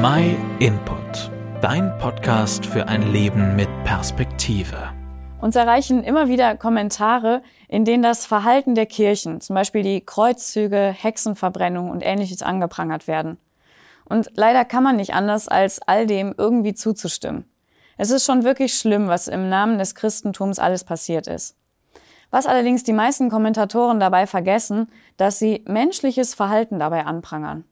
My Input, dein Podcast für ein Leben mit Perspektive. Uns erreichen immer wieder Kommentare, in denen das Verhalten der Kirchen, zum Beispiel die Kreuzzüge, Hexenverbrennung und ähnliches angeprangert werden. Und leider kann man nicht anders, als all dem irgendwie zuzustimmen. Es ist schon wirklich schlimm, was im Namen des Christentums alles passiert ist. Was allerdings die meisten Kommentatoren dabei vergessen, dass sie menschliches Verhalten dabei anprangern.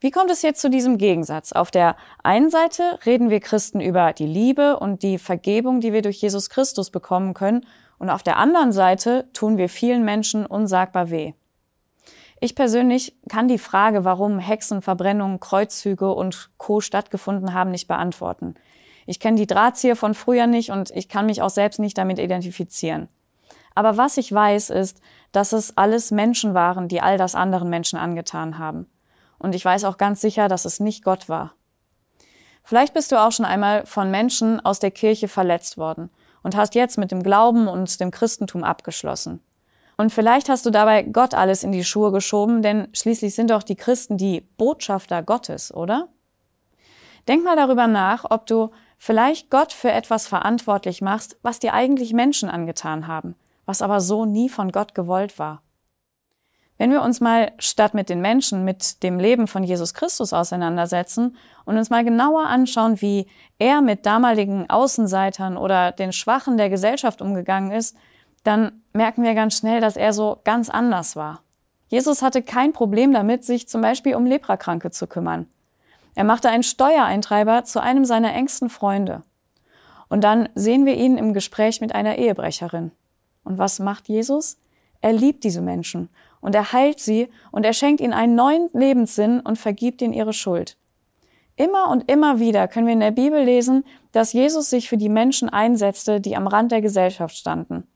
Wie kommt es jetzt zu diesem Gegensatz? Auf der einen Seite reden wir Christen über die Liebe und die Vergebung, die wir durch Jesus Christus bekommen können, und auf der anderen Seite tun wir vielen Menschen unsagbar weh. Ich persönlich kann die Frage, warum Hexenverbrennungen, Kreuzzüge und Co. stattgefunden haben, nicht beantworten. Ich kenne die Drahtzieher von früher nicht und ich kann mich auch selbst nicht damit identifizieren. Aber was ich weiß, ist, dass es alles Menschen waren, die all das anderen Menschen angetan haben. Und ich weiß auch ganz sicher, dass es nicht Gott war. Vielleicht bist du auch schon einmal von Menschen aus der Kirche verletzt worden und hast jetzt mit dem Glauben und dem Christentum abgeschlossen. Und vielleicht hast du dabei Gott alles in die Schuhe geschoben, denn schließlich sind doch die Christen die Botschafter Gottes, oder? Denk mal darüber nach, ob du vielleicht Gott für etwas verantwortlich machst, was dir eigentlich Menschen angetan haben, was aber so nie von Gott gewollt war. Wenn wir uns mal statt mit den Menschen mit dem Leben von Jesus Christus auseinandersetzen und uns mal genauer anschauen, wie er mit damaligen Außenseitern oder den Schwachen der Gesellschaft umgegangen ist, dann merken wir ganz schnell, dass er so ganz anders war. Jesus hatte kein Problem damit, sich zum Beispiel um Leprakranke zu kümmern. Er machte einen Steuereintreiber zu einem seiner engsten Freunde. Und dann sehen wir ihn im Gespräch mit einer Ehebrecherin. Und was macht Jesus? Er liebt diese Menschen und er heilt sie und er schenkt ihnen einen neuen Lebenssinn und vergibt ihnen ihre Schuld. Immer und immer wieder können wir in der Bibel lesen, dass Jesus sich für die Menschen einsetzte, die am Rand der Gesellschaft standen.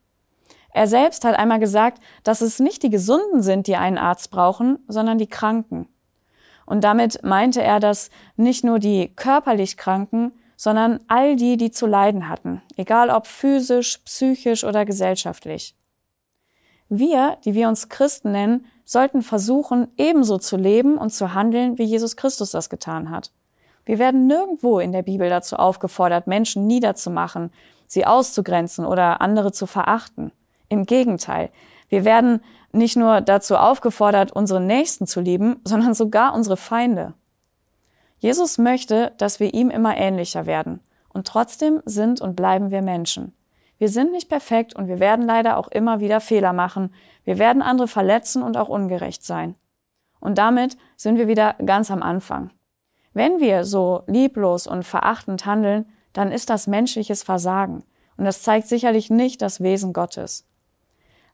Er selbst hat einmal gesagt, dass es nicht die Gesunden sind, die einen Arzt brauchen, sondern die Kranken. Und damit meinte er, dass nicht nur die körperlich Kranken, sondern all die, die zu leiden hatten, egal ob physisch, psychisch oder gesellschaftlich. Wir, die wir uns Christen nennen, sollten versuchen, ebenso zu leben und zu handeln, wie Jesus Christus das getan hat. Wir werden nirgendwo in der Bibel dazu aufgefordert, Menschen niederzumachen, sie auszugrenzen oder andere zu verachten. Im Gegenteil, wir werden nicht nur dazu aufgefordert, unsere Nächsten zu lieben, sondern sogar unsere Feinde. Jesus möchte, dass wir ihm immer ähnlicher werden. Und trotzdem sind und bleiben wir Menschen. Wir sind nicht perfekt und wir werden leider auch immer wieder Fehler machen. Wir werden andere verletzen und auch ungerecht sein. Und damit sind wir wieder ganz am Anfang. Wenn wir so lieblos und verachtend handeln, dann ist das menschliches Versagen. Und das zeigt sicherlich nicht das Wesen Gottes.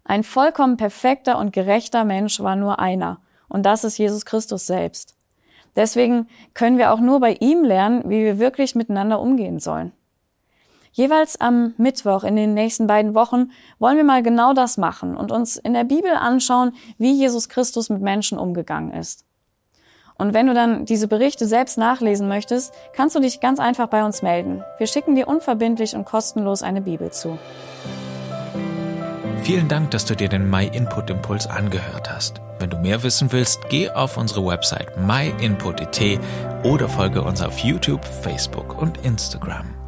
Ein vollkommen perfekter und gerechter Mensch war nur einer. Und das ist Jesus Christus selbst. Deswegen können wir auch nur bei ihm lernen, wie wir wirklich miteinander umgehen sollen. Jeweils am Mittwoch in den nächsten beiden Wochen wollen wir mal genau das machen und uns in der Bibel anschauen, wie Jesus Christus mit Menschen umgegangen ist. Und wenn du dann diese Berichte selbst nachlesen möchtest, kannst du dich ganz einfach bei uns melden. Wir schicken dir unverbindlich und kostenlos eine Bibel zu. Vielen Dank, dass du dir den My Input Impuls angehört hast. Wenn du mehr wissen willst, geh auf unsere Website myinput.it oder folge uns auf YouTube, Facebook und Instagram.